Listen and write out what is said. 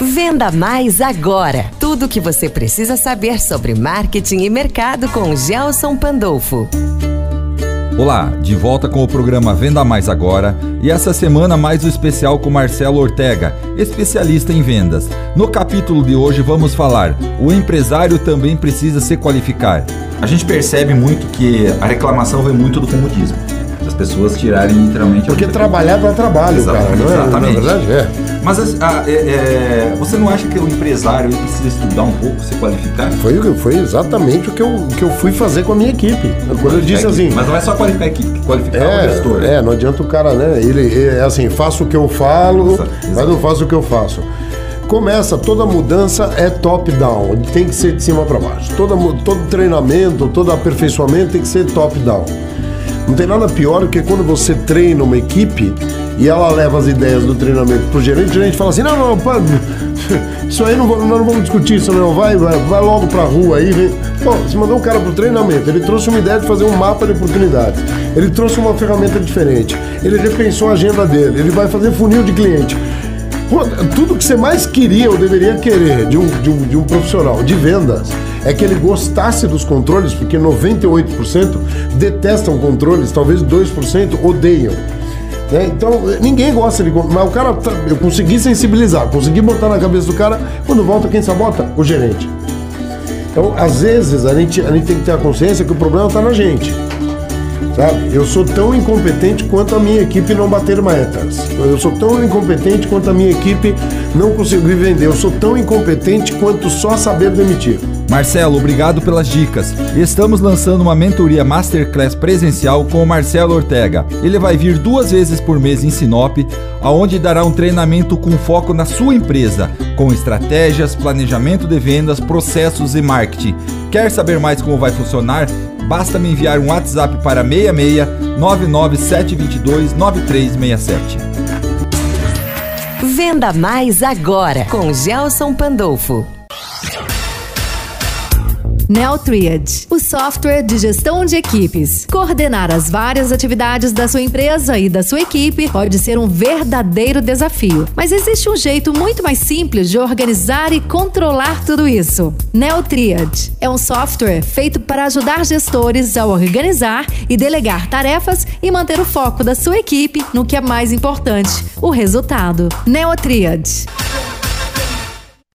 Venda Mais agora. Tudo o que você precisa saber sobre marketing e mercado com Gelson Pandolfo. Olá, de volta com o programa Venda Mais Agora e essa semana mais o especial com Marcelo Ortega, especialista em vendas. No capítulo de hoje vamos falar: o empresário também precisa se qualificar. A gente percebe muito que a reclamação vem muito do comodismo. As pessoas tirarem literalmente. Porque trabalhar dá trabalho, Exatamente, cara. Não é, exatamente. Na verdade, é. Mas ah, é, é, você não acha que o empresário precisa estudar um pouco, se qualificar? Foi, foi exatamente o que, eu, que eu fui fazer com a minha equipe. Quando eu disse assim. Mas não é só qualificar a equipe, qualificar o gestor. É, é, não adianta o cara, né? Ele é assim, faço o que eu falo, Exato, mas não faço o que eu faço. Começa, toda mudança é top-down, tem que ser de cima para baixo. Toda, todo treinamento, todo aperfeiçoamento tem que ser top-down. Não tem nada pior do que quando você treina uma equipe e ela leva as ideias do treinamento pro gerente, o gerente fala assim, não, não, pá, isso aí não, nós não vamos discutir isso não, vai, vai, vai logo pra rua aí. Vem. Pô, você mandou um cara pro treinamento, ele trouxe uma ideia de fazer um mapa de oportunidades, ele trouxe uma ferramenta diferente, ele repensou a agenda dele, ele vai fazer funil de cliente. Pô, tudo que você mais queria ou deveria querer de um, de, um, de um profissional de vendas é que ele gostasse dos controles, porque 98% detestam controles, talvez 2% odeiam. né? Então, ninguém gosta de. Mas o cara, tá- eu consegui sensibilizar, consegui botar na cabeça do cara, quando volta, quem sabota? O gerente. Então, às vezes, a gente, a gente tem que ter a consciência que o problema está na gente. Sabe? Eu sou tão incompetente quanto a minha equipe não bater metas. Eu sou tão incompetente quanto a minha equipe não conseguir vender. Eu sou tão incompetente quanto só saber demitir. Marcelo, obrigado pelas dicas. Estamos lançando uma mentoria masterclass presencial com o Marcelo Ortega. Ele vai vir duas vezes por mês em Sinop, aonde dará um treinamento com foco na sua empresa, com estratégias, planejamento de vendas, processos e marketing. Quer saber mais como vai funcionar? Basta me enviar um WhatsApp para 66 99722 9367. Venda Mais agora com Gelson Pandolfo. Neotriad, o software de gestão de equipes. Coordenar as várias atividades da sua empresa e da sua equipe pode ser um verdadeiro desafio, mas existe um jeito muito mais simples de organizar e controlar tudo isso. Neotriad é um software feito para ajudar gestores a organizar e delegar tarefas e manter o foco da sua equipe no que é mais importante, o resultado. Neotriad.